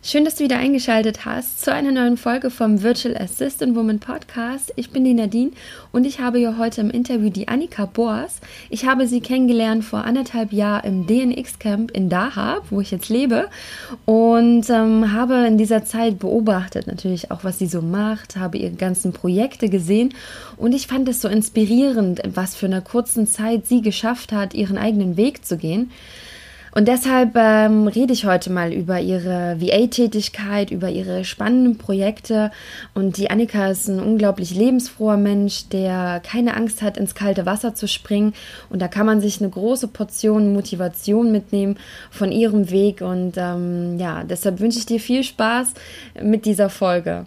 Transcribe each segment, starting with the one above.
Schön, dass du wieder eingeschaltet hast zu einer neuen Folge vom Virtual Assistant Woman Podcast. Ich bin die Nadine und ich habe hier heute im Interview die Annika Boas. Ich habe sie kennengelernt vor anderthalb Jahren im DNX Camp in Dahab, wo ich jetzt lebe und ähm, habe in dieser Zeit beobachtet natürlich auch, was sie so macht, habe ihre ganzen Projekte gesehen und ich fand es so inspirierend, was für eine kurzen Zeit sie geschafft hat, ihren eigenen Weg zu gehen. Und deshalb ähm, rede ich heute mal über ihre VA-Tätigkeit, über ihre spannenden Projekte. Und die Annika ist ein unglaublich lebensfroher Mensch, der keine Angst hat, ins kalte Wasser zu springen. Und da kann man sich eine große Portion Motivation mitnehmen von ihrem Weg. Und ähm, ja, deshalb wünsche ich dir viel Spaß mit dieser Folge.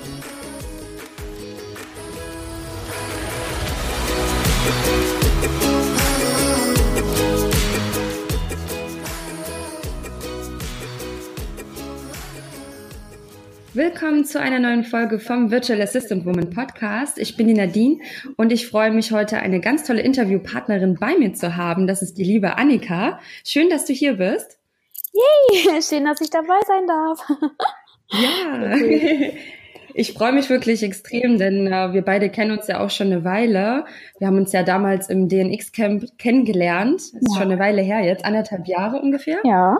Willkommen zu einer neuen Folge vom Virtual Assistant Woman Podcast. Ich bin die Nadine und ich freue mich heute eine ganz tolle Interviewpartnerin bei mir zu haben. Das ist die liebe Annika. Schön, dass du hier bist. Yay, schön, dass ich dabei sein darf. Ja. Ich freue mich wirklich extrem, denn äh, wir beide kennen uns ja auch schon eine Weile. Wir haben uns ja damals im DNX-Camp kennengelernt. Das ist ja. schon eine Weile her, jetzt anderthalb Jahre ungefähr. Ja.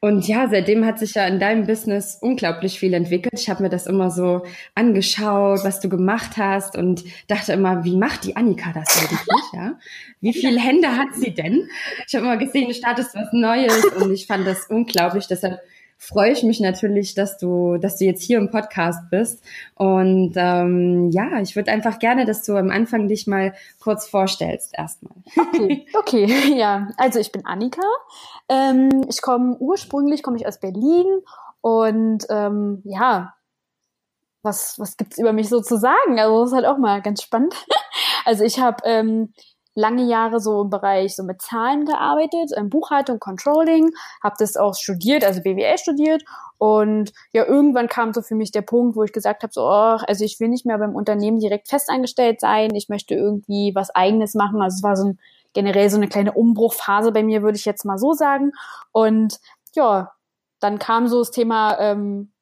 Und ja, seitdem hat sich ja in deinem Business unglaublich viel entwickelt. Ich habe mir das immer so angeschaut, was du gemacht hast und dachte immer, wie macht die Annika das eigentlich? Ja? Wie viele Hände hat sie denn? Ich habe immer gesehen, du startest was Neues und ich fand das unglaublich. Deshalb freue ich mich natürlich, dass du, dass du jetzt hier im Podcast bist. Und ähm, ja, ich würde einfach gerne, dass du am Anfang dich mal kurz vorstellst erstmal. Okay, okay, ja. Also ich bin Annika. Ähm, ich komme ursprünglich komme ich aus Berlin und ähm, ja, was was gibt's über mich so zu sagen? Also das ist halt auch mal ganz spannend. Also ich habe ähm, lange Jahre so im Bereich so mit Zahlen gearbeitet, ähm, Buchhaltung, Controlling, habe das auch studiert, also BWL studiert. Und ja, irgendwann kam so für mich der Punkt, wo ich gesagt habe, so, oh, also ich will nicht mehr beim Unternehmen direkt festangestellt sein, ich möchte irgendwie was eigenes machen, also es war so ein, generell so eine kleine Umbruchphase bei mir, würde ich jetzt mal so sagen. Und ja, dann kam so das Thema ähm,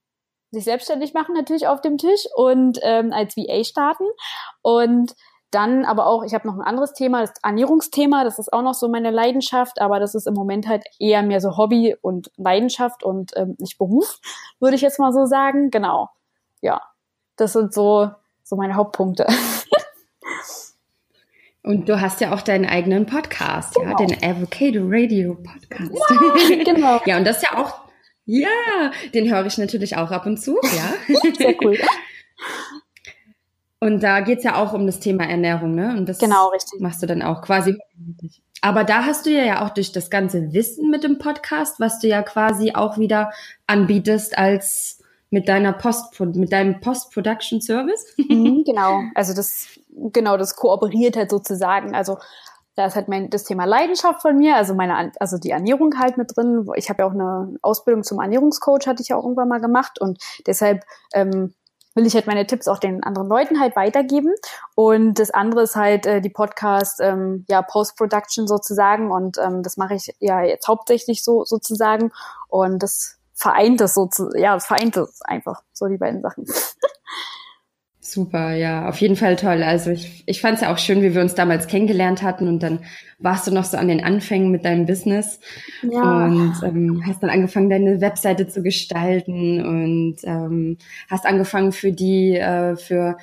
sich selbstständig machen natürlich auf dem Tisch und ähm, als VA starten. Und dann aber auch, ich habe noch ein anderes Thema, das Ernährungsthema, das ist auch noch so meine Leidenschaft, aber das ist im Moment halt eher mehr so Hobby und Leidenschaft und ähm, nicht Beruf, würde ich jetzt mal so sagen. Genau. Ja, das sind so, so meine Hauptpunkte. Und du hast ja auch deinen eigenen Podcast, genau. ja, den Avocado Radio Podcast. Ja, genau. ja, und das ist ja auch, ja, den höre ich natürlich auch ab und zu, ja. Sehr cool. Und da geht's ja auch um das Thema Ernährung, ne? Und das genau, richtig. machst du dann auch quasi. Aber da hast du ja, auch durch das ganze Wissen mit dem Podcast, was du ja quasi auch wieder anbietest als mit deiner Post, mit deinem Post-Production Service. Mhm, genau. Also das, genau, das kooperiert halt sozusagen. Also da ist halt mein, das Thema Leidenschaft von mir, also meine, also die Ernährung halt mit drin. Ich habe ja auch eine Ausbildung zum Ernährungscoach, hatte ich ja auch irgendwann mal gemacht und deshalb ähm, will ich halt meine Tipps auch den anderen Leuten halt weitergeben. Und das andere ist halt äh, die Podcast, ähm, ja, Post-Production sozusagen. Und ähm, das mache ich ja jetzt hauptsächlich so sozusagen. Und das vereint es so, ja, das vereint es einfach, so die beiden Sachen. Super, ja, auf jeden Fall toll. Also ich, ich fand es ja auch schön, wie wir uns damals kennengelernt hatten und dann warst du noch so an den Anfängen mit deinem Business ja. und ähm, hast dann angefangen, deine Webseite zu gestalten und ähm, hast angefangen für die, äh, für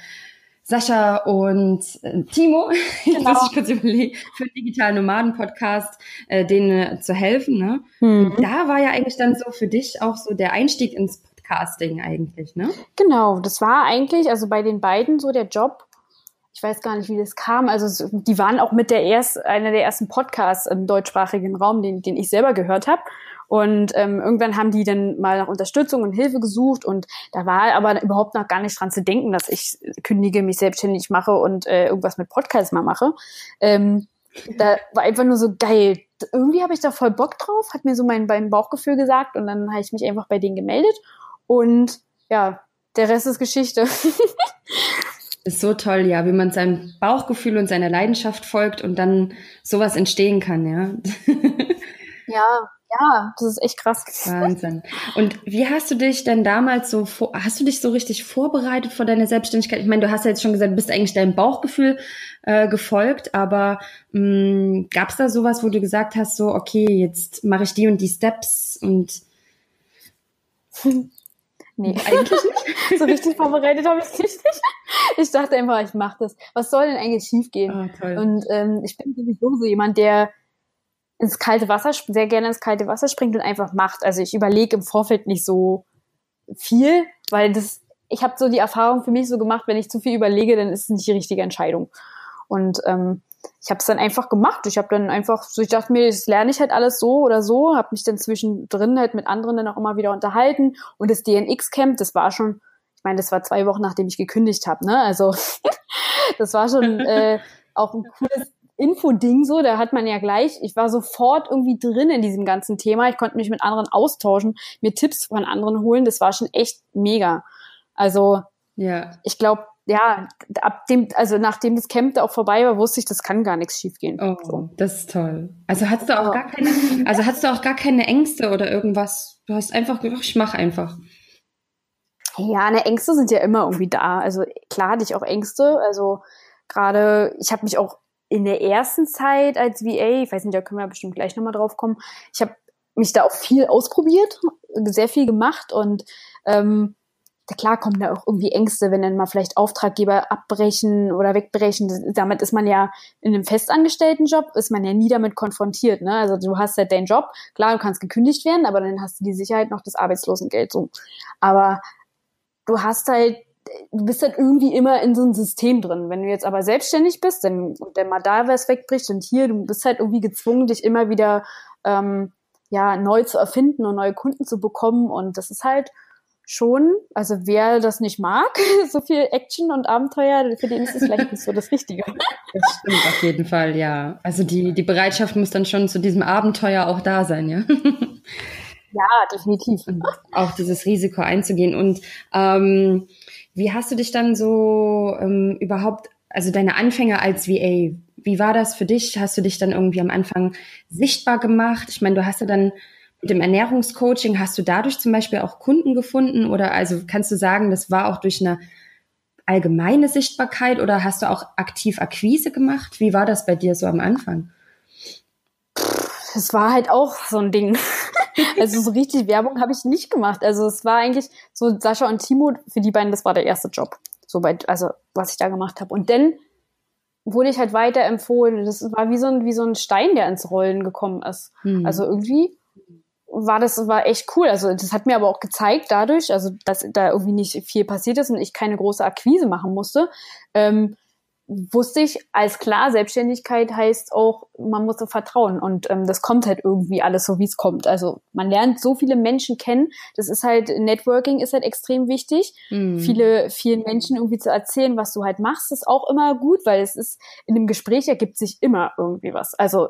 Sascha und äh, Timo, genau. muss ich kurz überlegen, für den digitalen Nomaden-Podcast, äh, denen äh, zu helfen. Ne? Mhm. Da war ja eigentlich dann so für dich auch so der Einstieg ins Casting eigentlich, ne? Genau, das war eigentlich, also bei den beiden so der Job. ich weiß gar nicht, wie das kam. Also die waren auch mit der erst einer der ersten Podcasts im deutschsprachigen Raum, den, den ich selber gehört habe. Und ähm, irgendwann haben die dann mal nach Unterstützung und Hilfe gesucht und da war aber überhaupt noch gar nicht dran zu denken, dass ich kündige, mich selbstständig mache und äh, irgendwas mit Podcasts mal mache. Ähm, da war einfach nur so geil. Irgendwie habe ich da voll Bock drauf, hat mir so mein, mein Bauchgefühl gesagt und dann habe ich mich einfach bei denen gemeldet und ja, der Rest ist Geschichte. ist so toll, ja, wie man seinem Bauchgefühl und seiner Leidenschaft folgt und dann sowas entstehen kann, ja. ja, ja, das ist echt krass. Wahnsinn. Und wie hast du dich denn damals so, hast du dich so richtig vorbereitet vor deiner Selbstständigkeit? Ich meine, du hast ja jetzt schon gesagt, du bist eigentlich deinem Bauchgefühl äh, gefolgt, aber gab es da sowas, wo du gesagt hast, so, okay, jetzt mache ich die und die Steps und Nee, eigentlich nicht. so richtig vorbereitet habe ich mich nicht. Ich dachte einfach, ich mache das. Was soll denn eigentlich schiefgehen? Oh, und ähm, ich bin sowieso so jemand, der ins kalte Wasser, sehr gerne ins kalte Wasser springt und einfach macht. Also ich überlege im Vorfeld nicht so viel, weil das, ich habe so die Erfahrung für mich so gemacht, wenn ich zu viel überlege, dann ist es nicht die richtige Entscheidung. Und ähm, ich habe es dann einfach gemacht. Ich habe dann einfach, so ich dachte mir, das lerne ich halt alles so oder so, habe mich dann zwischendrin halt mit anderen dann auch immer wieder unterhalten. Und das DNX-Camp, das war schon, ich meine, das war zwei Wochen, nachdem ich gekündigt habe, ne? Also das war schon äh, auch ein cooles Info-Ding so, da hat man ja gleich, ich war sofort irgendwie drin in diesem ganzen Thema. Ich konnte mich mit anderen austauschen, mir Tipps von anderen holen. Das war schon echt mega. Also ja. ich glaube, ja, ab dem, also nachdem das Camp da auch vorbei war, wusste ich, das kann gar nichts schiefgehen. Oh, so. das ist toll. Also hattest du auch ja. gar keine, also hattest du auch gar keine Ängste oder irgendwas? Du hast einfach gedacht, ich mach einfach. Ja, ne, Ängste sind ja immer irgendwie da. Also klar hatte ich auch Ängste. Also gerade, ich habe mich auch in der ersten Zeit als VA, ich weiß nicht, da können wir bestimmt gleich nochmal drauf kommen, ich habe mich da auch viel ausprobiert, sehr viel gemacht und ähm, klar kommen da auch irgendwie Ängste, wenn dann mal vielleicht Auftraggeber abbrechen oder wegbrechen. Damit ist man ja in einem festangestellten Job, ist man ja nie damit konfrontiert. Ne? Also du hast halt deinen Job, klar, du kannst gekündigt werden, aber dann hast du die Sicherheit noch des Arbeitslosengeld so. Aber du hast halt, du bist halt irgendwie immer in so einem System drin. Wenn du jetzt aber selbstständig bist, dann und dann mal da was wegbricht und hier, du bist halt irgendwie gezwungen, dich immer wieder ähm, ja neu zu erfinden und neue Kunden zu bekommen. Und das ist halt schon, also wer das nicht mag, so viel Action und Abenteuer, für den ist es vielleicht nicht so das Richtige. Das stimmt auf jeden Fall, ja. Also die, die Bereitschaft muss dann schon zu diesem Abenteuer auch da sein, ja. Ja, definitiv. Und auch dieses Risiko einzugehen. Und ähm, wie hast du dich dann so ähm, überhaupt, also deine Anfänge als VA, wie war das für dich? Hast du dich dann irgendwie am Anfang sichtbar gemacht? Ich meine, du hast ja dann mit dem Ernährungscoaching, hast du dadurch zum Beispiel auch Kunden gefunden oder also kannst du sagen, das war auch durch eine allgemeine Sichtbarkeit oder hast du auch aktiv Akquise gemacht? Wie war das bei dir so am Anfang? Es war halt auch so ein Ding. Also so richtig Werbung habe ich nicht gemacht. Also es war eigentlich so Sascha und Timo, für die beiden, das war der erste Job. So bei, also was ich da gemacht habe. Und dann wurde ich halt weiter empfohlen. Das war wie so ein, wie so ein Stein, der ins Rollen gekommen ist. Hm. Also irgendwie war das war echt cool. Also das hat mir aber auch gezeigt dadurch, also dass da irgendwie nicht viel passiert ist und ich keine große Akquise machen musste. Ähm, wusste ich, als klar, Selbstständigkeit heißt auch, man muss so vertrauen und ähm, das kommt halt irgendwie alles so, wie es kommt. Also man lernt so viele Menschen kennen, das ist halt, Networking ist halt extrem wichtig. Mhm. Viele, vielen Menschen irgendwie zu erzählen, was du halt machst, ist auch immer gut, weil es ist, in dem Gespräch ergibt sich immer irgendwie was. Also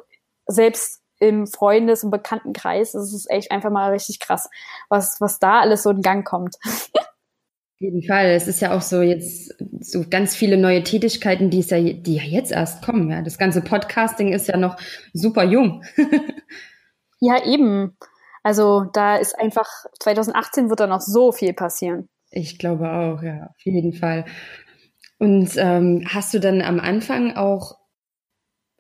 selbst im Freundes- und Bekanntenkreis. Das ist echt einfach mal richtig krass, was, was da alles so in Gang kommt. Auf jeden Fall. Es ist ja auch so jetzt so ganz viele neue Tätigkeiten, die es ja, die ja jetzt erst kommen. Ja, das ganze Podcasting ist ja noch super jung. ja, eben. Also da ist einfach 2018 wird da noch so viel passieren. Ich glaube auch, ja, auf jeden Fall. Und ähm, hast du dann am Anfang auch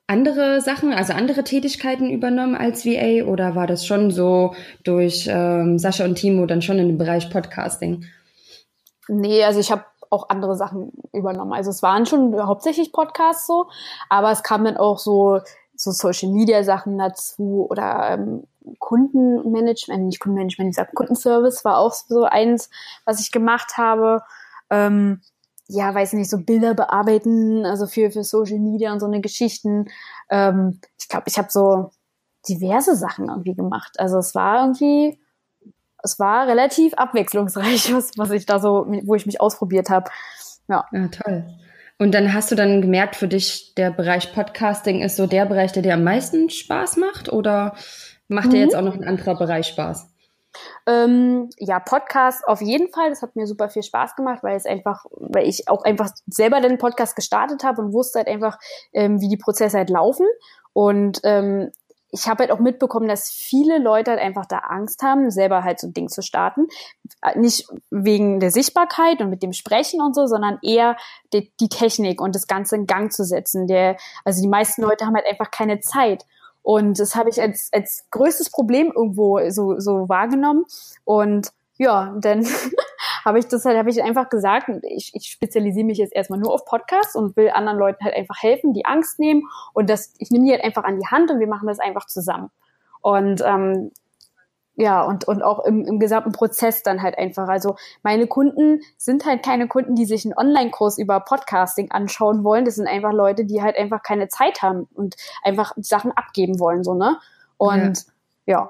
andere Sachen, also andere Tätigkeiten übernommen als VA oder war das schon so durch ähm, Sascha und Timo dann schon in dem Bereich Podcasting? Nee, also ich habe auch andere Sachen übernommen. Also es waren schon hauptsächlich Podcasts so, aber es kamen dann auch so, so Social Media Sachen dazu oder ähm, Kundenmanagement, nicht Kundenmanagement, ich sag Kundenservice war auch so eins, was ich gemacht habe. Ähm, ja, weiß nicht, so Bilder bearbeiten, also für, für Social Media und so eine Geschichten. Ähm, ich glaube, ich habe so diverse Sachen irgendwie gemacht. Also es war irgendwie, es war relativ abwechslungsreich, was, was ich da so, wo ich mich ausprobiert habe. Ja. ja, toll. Und dann hast du dann gemerkt, für dich der Bereich Podcasting ist so der Bereich, der dir am meisten Spaß macht? Oder macht mhm. dir jetzt auch noch ein anderer Bereich Spaß? Ähm, ja, Podcast auf jeden Fall. Das hat mir super viel Spaß gemacht, weil es einfach, weil ich auch einfach selber den Podcast gestartet habe und wusste halt einfach, ähm, wie die Prozesse halt laufen. Und ähm, ich habe halt auch mitbekommen, dass viele Leute halt einfach da Angst haben, selber halt so ein Ding zu starten. Nicht wegen der Sichtbarkeit und mit dem Sprechen und so, sondern eher die, die Technik und das Ganze in Gang zu setzen. Der, also die meisten Leute haben halt einfach keine Zeit. Und das habe ich als, als größtes Problem irgendwo so, so wahrgenommen. Und ja, dann habe ich das halt, habe ich einfach gesagt, ich, ich spezialisiere mich jetzt erstmal nur auf Podcasts und will anderen Leuten halt einfach helfen, die Angst nehmen. Und das, ich nehme die halt einfach an die Hand und wir machen das einfach zusammen. Und ähm, ja, und, und auch im, im gesamten Prozess dann halt einfach. Also meine Kunden sind halt keine Kunden, die sich einen Online-Kurs über Podcasting anschauen wollen. Das sind einfach Leute, die halt einfach keine Zeit haben und einfach Sachen abgeben wollen, so, ne? Und ja, ja.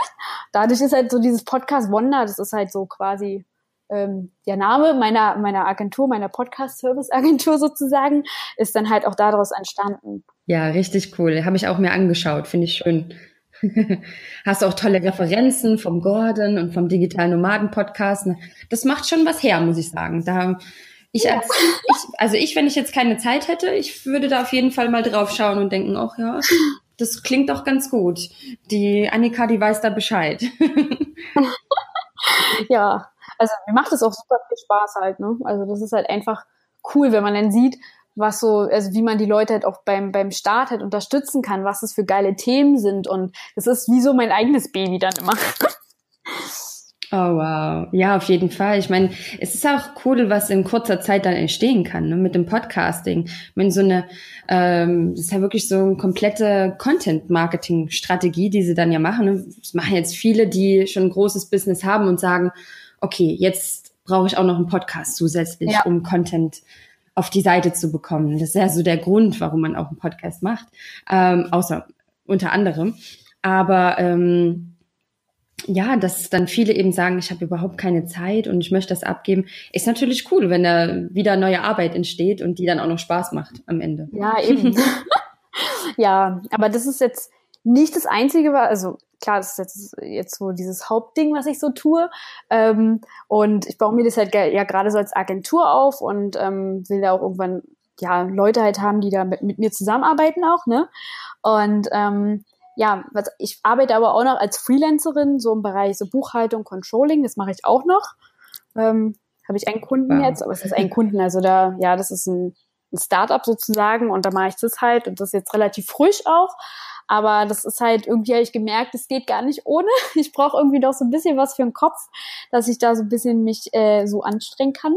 dadurch ist halt so dieses Podcast Wonder, das ist halt so quasi ähm, der Name meiner, meiner Agentur, meiner Podcast-Service-Agentur sozusagen, ist dann halt auch daraus entstanden. Ja, richtig cool. Habe ich auch mir angeschaut, finde ich schön. Hast auch tolle Referenzen vom Gordon und vom Digital Nomaden Podcast. Das macht schon was her, muss ich sagen. Da ich als, ich, also ich, wenn ich jetzt keine Zeit hätte, ich würde da auf jeden Fall mal drauf schauen und denken, ach ja, das klingt doch ganz gut. Die Annika, die weiß da Bescheid. ja, also mir macht es auch super viel Spaß halt, ne? Also das ist halt einfach cool, wenn man dann sieht, was so, also wie man die Leute halt auch beim, beim Start halt unterstützen kann, was es für geile Themen sind. Und das ist wie so mein eigenes Baby dann immer. Oh wow, ja auf jeden Fall. Ich meine, es ist auch cool, was in kurzer Zeit dann entstehen kann ne? mit dem Podcasting. Ich meine, so eine, ähm, das ist ja wirklich so eine komplette Content-Marketing-Strategie, die sie dann ja machen. Ne? Das machen jetzt viele, die schon ein großes Business haben und sagen, okay, jetzt brauche ich auch noch einen Podcast zusätzlich, ja. um Content auf die Seite zu bekommen. Das ist ja so der Grund, warum man auch einen Podcast macht, ähm, außer unter anderem. Aber ähm, ja, dass dann viele eben sagen, ich habe überhaupt keine Zeit und ich möchte das abgeben, ist natürlich cool, wenn da wieder neue Arbeit entsteht und die dann auch noch Spaß macht am Ende. Ja, eben. ja, aber das ist jetzt nicht das Einzige, also klar, das ist jetzt, jetzt so dieses Hauptding, was ich so tue. Ähm, und ich baue mir das halt ja gerade so als Agentur auf und ähm, will da auch irgendwann ja Leute halt haben, die da mit, mit mir zusammenarbeiten auch, ne? Und ähm, ja, was, ich arbeite aber auch noch als Freelancerin, so im Bereich so Buchhaltung, Controlling, das mache ich auch noch. Ähm, Habe ich einen Kunden wow. jetzt, aber es ist ein Kunden, also da, ja, das ist ein, ein Startup sozusagen und da mache ich das halt und das ist jetzt relativ frisch auch. Aber das ist halt, irgendwie habe ich gemerkt, es geht gar nicht ohne. Ich brauche irgendwie noch so ein bisschen was für den Kopf, dass ich da so ein bisschen mich äh, so anstrengen kann.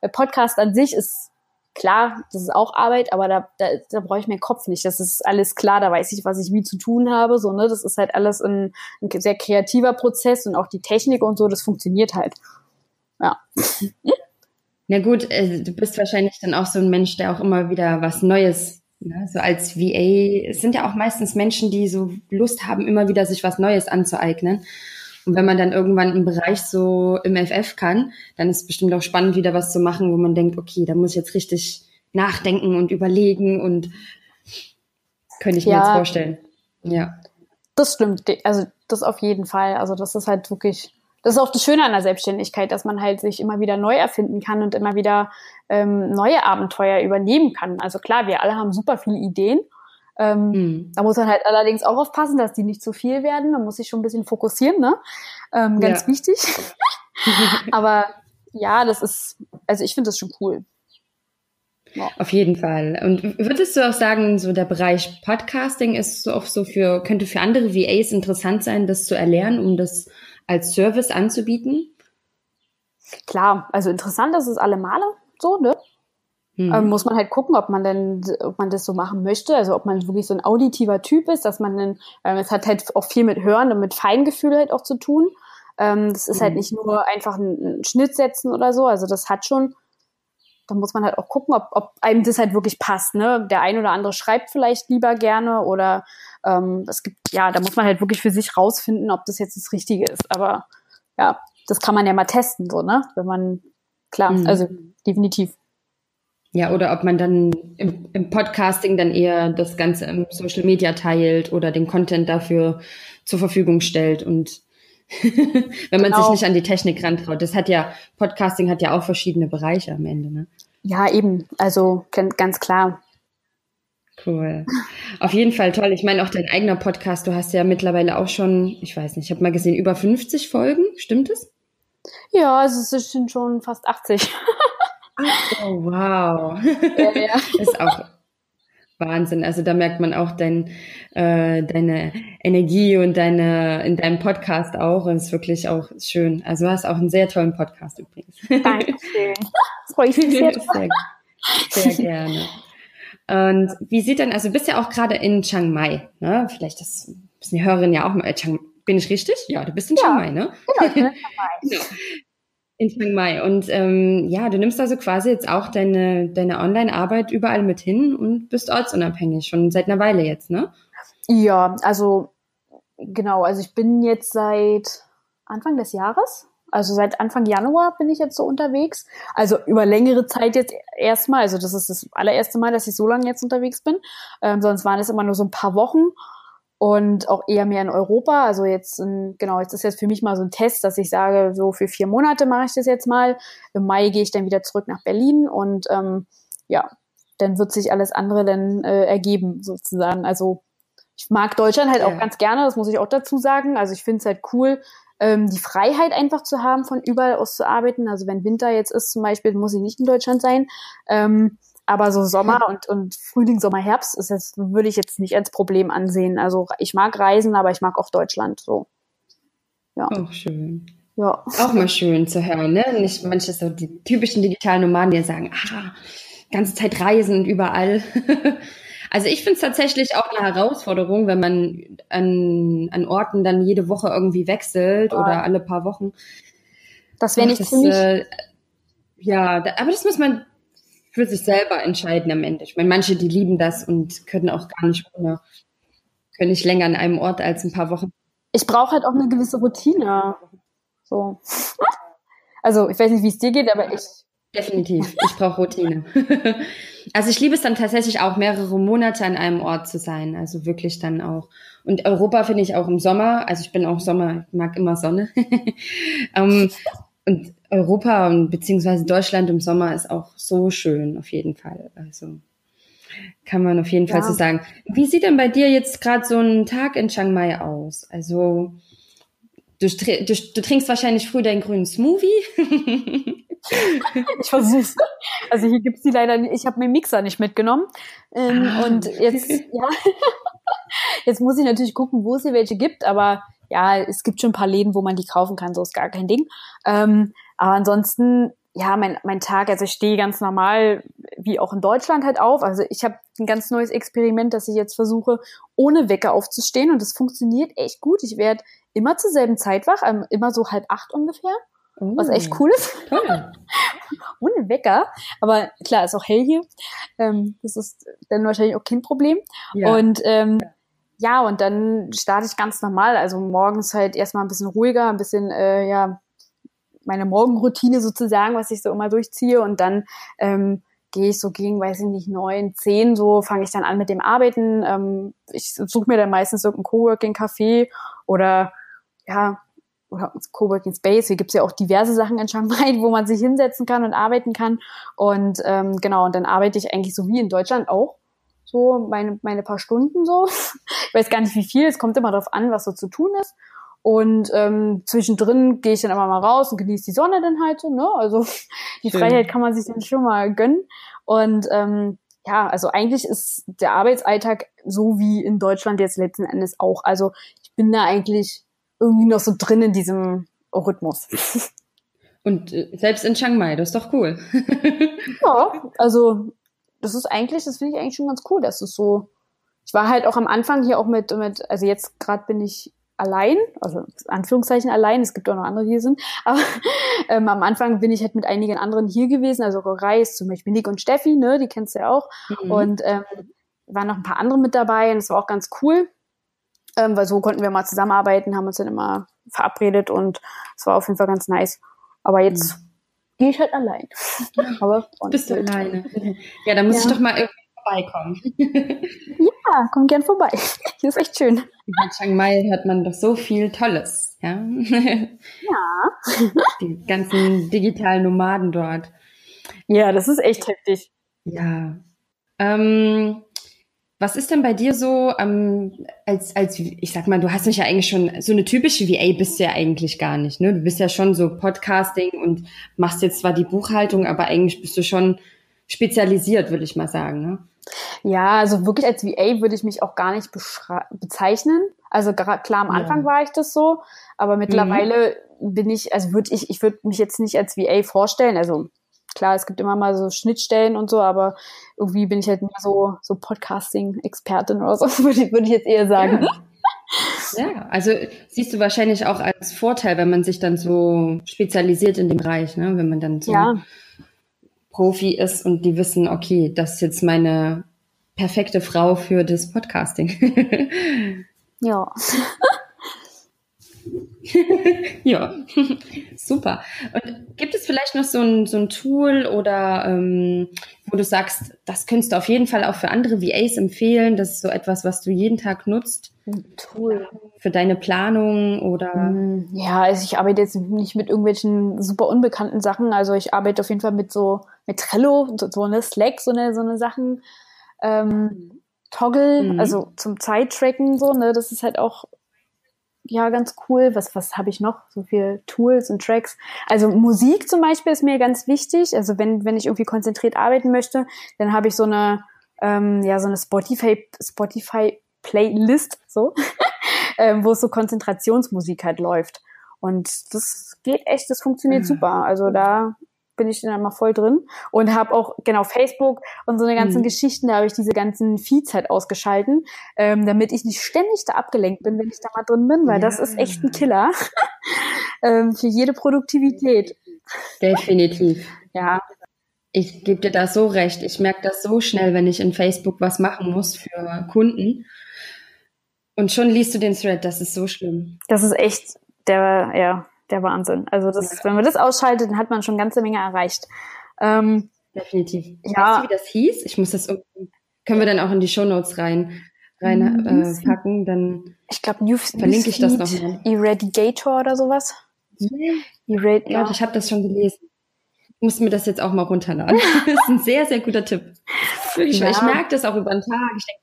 Weil Podcast an sich ist klar, das ist auch Arbeit, aber da, da, da brauche ich meinen Kopf nicht. Das ist alles klar, da weiß ich, was ich wie zu tun habe. So, ne? Das ist halt alles ein, ein sehr kreativer Prozess und auch die Technik und so, das funktioniert halt. Ja. Na gut, äh, du bist wahrscheinlich dann auch so ein Mensch, der auch immer wieder was Neues Ne, so als VA, es sind ja auch meistens Menschen, die so Lust haben, immer wieder sich was Neues anzueignen. Und wenn man dann irgendwann im Bereich so im FF kann, dann ist es bestimmt auch spannend, wieder was zu machen, wo man denkt, okay, da muss ich jetzt richtig nachdenken und überlegen und könnte ich ja, mir jetzt vorstellen. Ja. Das stimmt. Also das auf jeden Fall. Also das ist halt wirklich das ist auch das Schöne an der Selbstständigkeit, dass man halt sich immer wieder neu erfinden kann und immer wieder ähm, neue Abenteuer übernehmen kann. Also klar, wir alle haben super viele Ideen. Ähm, mhm. Da muss man halt allerdings auch aufpassen, dass die nicht zu viel werden. Man muss sich schon ein bisschen fokussieren, ne? Ähm, ganz ja. wichtig. Aber ja, das ist, also ich finde das schon cool. Ja. Auf jeden Fall. Und würdest du auch sagen, so der Bereich Podcasting ist so auch so für, könnte für andere VAs interessant sein, das zu erlernen, um das als Service anzubieten? Klar, also interessant ist es alle Male so, ne? Hm. Ähm, muss man halt gucken, ob man denn, ob man das so machen möchte, also ob man wirklich so ein auditiver Typ ist, dass man dann, ähm, es hat halt auch viel mit Hören und mit Feingefühl halt auch zu tun. Ähm, das ist halt hm. halt nicht nur einfach ein, ein Schnitt setzen oder so, also das hat schon da muss man halt auch gucken, ob, ob einem das halt wirklich passt. Ne? Der ein oder andere schreibt vielleicht lieber gerne oder ähm, es gibt, ja, da muss man halt wirklich für sich rausfinden, ob das jetzt das Richtige ist. Aber ja, das kann man ja mal testen, so, ne? Wenn man, klar, mhm. also definitiv. Ja, oder ob man dann im, im, Podcasting dann eher das Ganze im Social Media teilt oder den Content dafür zur Verfügung stellt und wenn man genau. sich nicht an die Technik rantraut. Das hat ja, Podcasting hat ja auch verschiedene Bereiche am Ende, ne? Ja, eben. Also ganz klar. Cool. Auf jeden Fall toll. Ich meine, auch dein eigener Podcast, du hast ja mittlerweile auch schon, ich weiß nicht, ich habe mal gesehen, über 50 Folgen, stimmt es? Ja, also es sind schon fast 80. oh, wow. Ja, ja. ist auch Wahnsinn. Also da merkt man auch dein, äh, deine Energie und deine in deinem Podcast auch. Und es ist wirklich auch schön. Also du hast auch einen sehr tollen Podcast übrigens. Dankeschön. Das freue ich mich sehr. sehr, sehr gerne. Und wie sieht denn, also du bist ja auch gerade in Chiang Mai, ne? Vielleicht das wissen die Hörerinnen ja auch mal. Äh, Chiang, bin ich richtig? Ja, du bist in ja, Chiang Mai, ne? Genau, ich bin in Chiang Mai. genau. In Chiang Mai. Und ähm, ja, du nimmst also quasi jetzt auch deine, deine Online-Arbeit überall mit hin und bist ortsunabhängig, schon seit einer Weile jetzt, ne? Ja, also genau, also ich bin jetzt seit Anfang des Jahres also seit Anfang Januar bin ich jetzt so unterwegs. Also über längere Zeit jetzt erstmal. Also das ist das allererste Mal, dass ich so lange jetzt unterwegs bin. Ähm, sonst waren es immer nur so ein paar Wochen und auch eher mehr in Europa. Also jetzt, genau, jetzt ist jetzt für mich mal so ein Test, dass ich sage, so für vier Monate mache ich das jetzt mal. Im Mai gehe ich dann wieder zurück nach Berlin und ähm, ja, dann wird sich alles andere dann äh, ergeben sozusagen. Also ich mag Deutschland halt ja. auch ganz gerne, das muss ich auch dazu sagen. Also ich finde es halt cool, ähm, die Freiheit einfach zu haben, von überall aus zu arbeiten. Also wenn Winter jetzt ist zum Beispiel, muss ich nicht in Deutschland sein. Ähm, aber so Sommer und, und Frühling, Sommer, Herbst ist jetzt, würde ich jetzt nicht als Problem ansehen. Also ich mag Reisen, aber ich mag auch Deutschland so. Ja. Auch schön. Ja. Auch mal schön zu hören, ne? Nicht manche so die typischen digitalen Nomaden, die sagen, ah, ganze Zeit reisen und überall. Also ich finde es tatsächlich auch eine Herausforderung, wenn man an, an Orten dann jede Woche irgendwie wechselt ja. oder alle paar Wochen. Das wäre nicht für mich. Äh, ja, da, aber das muss man für sich selber entscheiden am Ende. Ich meine, manche, die lieben das und können auch gar nicht ohne, können nicht länger an einem Ort als ein paar Wochen. Ich brauche halt auch eine gewisse Routine. So. Also, ich weiß nicht, wie es dir geht, aber ich. Definitiv. Ich brauche Routine. Also ich liebe es dann tatsächlich auch, mehrere Monate an einem Ort zu sein. Also wirklich dann auch. Und Europa finde ich auch im Sommer. Also ich bin auch Sommer, ich mag immer Sonne. um, ähm, und Europa und beziehungsweise Deutschland im Sommer ist auch so schön, auf jeden Fall. Also kann man auf jeden ja. Fall so sagen. Wie sieht denn bei dir jetzt gerade so ein Tag in Chiang Mai aus? Also du, du, du trinkst wahrscheinlich früh deinen grünen Smoothie. ich versuch's. Also hier gibt's die leider nicht. Ich habe mir Mixer nicht mitgenommen. Ähm, ah. Und jetzt, ja, jetzt muss ich natürlich gucken, wo es hier welche gibt, aber ja, es gibt schon ein paar Läden, wo man die kaufen kann, so ist gar kein Ding. Ähm, aber ansonsten, ja, mein, mein Tag, also ich stehe ganz normal, wie auch in Deutschland halt auf. Also ich habe ein ganz neues Experiment, dass ich jetzt versuche, ohne Wecker aufzustehen und das funktioniert echt gut. Ich werde immer zur selben Zeit wach, ähm, immer so halb acht ungefähr was echt oh, cool ist. Toll. Ohne Wecker. Aber klar, ist auch hell hier. Ähm, das ist dann wahrscheinlich auch kein Problem. Ja. Und ähm, ja, und dann starte ich ganz normal. Also morgens halt erstmal ein bisschen ruhiger, ein bisschen, äh, ja, meine Morgenroutine sozusagen, was ich so immer durchziehe. Und dann ähm, gehe ich so gegen, weiß ich nicht, neun, zehn, so fange ich dann an mit dem Arbeiten. Ähm, ich suche mir dann meistens so ein Coworking-Café oder ja, oder Coworking Space, hier gibt's ja auch diverse Sachen in Chiang Mai, wo man sich hinsetzen kann und arbeiten kann. Und ähm, genau, und dann arbeite ich eigentlich so wie in Deutschland auch. So meine, meine paar Stunden so. Ich weiß gar nicht wie viel, es kommt immer darauf an, was so zu tun ist. Und ähm, zwischendrin gehe ich dann immer mal raus und genieße die Sonne dann halt so, ne? Also die Schön. Freiheit kann man sich dann schon mal gönnen. Und ähm, ja, also eigentlich ist der Arbeitsalltag so wie in Deutschland jetzt letzten Endes auch. Also ich bin da eigentlich irgendwie noch so drin in diesem Rhythmus. Und äh, selbst in Chiang Mai, das ist doch cool. ja, also das ist eigentlich, das finde ich eigentlich schon ganz cool, dass es so. Ich war halt auch am Anfang hier auch mit, mit also jetzt gerade bin ich allein, also Anführungszeichen allein, es gibt auch noch andere, die hier sind, aber ähm, am Anfang bin ich halt mit einigen anderen hier gewesen, also Reis, zum Beispiel Nick und Steffi, ne, die kennst du ja auch, mhm. und ähm, waren noch ein paar andere mit dabei und das war auch ganz cool, ähm, weil so konnten wir mal zusammenarbeiten, haben uns dann immer verabredet und es war auf jeden Fall ganz nice. Aber jetzt mhm. gehe ich halt allein. aber Bist du alleine? Ja, dann muss ja. ich doch mal irgendwie vorbeikommen. ja, komm gern vorbei. Hier ist echt schön. In Chiang Mai hat man doch so viel Tolles, ja? Ja. Die ganzen digitalen Nomaden dort. Ja, das ist echt heftig. Ja. Ähm, was ist denn bei dir so, ähm, als, als, ich sag mal, du hast mich ja eigentlich schon, so eine typische VA bist du ja eigentlich gar nicht, ne? Du bist ja schon so Podcasting und machst jetzt zwar die Buchhaltung, aber eigentlich bist du schon spezialisiert, würde ich mal sagen, ne? Ja, also wirklich als VA würde ich mich auch gar nicht bezeichnen. Also klar, am Anfang ja. war ich das so, aber mittlerweile mhm. bin ich, also würde ich, ich würde mich jetzt nicht als VA vorstellen. Also klar, es gibt immer mal so Schnittstellen und so, aber irgendwie bin ich halt mehr so, so Podcasting-Expertin oder so, würde ich, würde ich jetzt eher sagen. Ja. Ja, also siehst du wahrscheinlich auch als Vorteil, wenn man sich dann so spezialisiert in dem Bereich, ne? wenn man dann so ja. Profi ist und die wissen, okay, das ist jetzt meine perfekte Frau für das Podcasting. ja. ja, super. Und gibt es vielleicht noch so ein, so ein Tool oder ähm, wo du sagst, das könntest du auf jeden Fall auch für andere VAs empfehlen? Das ist so etwas, was du jeden Tag nutzt? Ein Tool. Für deine Planung oder? Mm, ja, also ich arbeite jetzt nicht mit irgendwelchen super unbekannten Sachen. Also ich arbeite auf jeden Fall mit so mit Trello, so, so eine Slack, so eine, so eine Sachen. Ähm, Toggle, mhm. also zum Zeittracken, so, ne, das ist halt auch ja ganz cool. Was, was habe ich noch? So viel Tools und Tracks. Also Musik zum Beispiel ist mir ganz wichtig. Also wenn, wenn ich irgendwie konzentriert arbeiten möchte, dann habe ich so eine, ähm, ja, so eine Spotify, Spotify Playlist, so, ähm, wo es so Konzentrationsmusik halt läuft. Und das geht echt, das funktioniert mhm. super. Also da bin ich dann immer voll drin und habe auch genau Facebook und so eine ganzen mhm. Geschichten, da habe ich diese ganzen Feeds halt ausgeschalten, ähm, damit ich nicht ständig da abgelenkt bin, wenn ich da mal drin bin, weil ja. das ist echt ein Killer ähm, für jede Produktivität. Definitiv. Ja. Ich gebe dir da so recht. Ich merke das so schnell, wenn ich in Facebook was machen muss für Kunden. Und schon liest du den Thread, das ist so schlimm. Das ist echt der, ja, der Wahnsinn. Also das, wenn man das ausschaltet, dann hat man schon eine ganze Menge erreicht. Ähm, Definitiv. Ja. Weißt du, wie das hieß? Ich muss das irgendwie, können wir dann auch in die Shownotes rein rein äh, packen, dann ich glaube News verlinke ich das nochmal. Eradigator oder sowas. Erad ja. Ich habe das schon gelesen. Ich muss mir das jetzt auch mal runterladen. das ist ein sehr, sehr guter Tipp. Ich, ja. ich merke das auch über den Tag. Ich denke,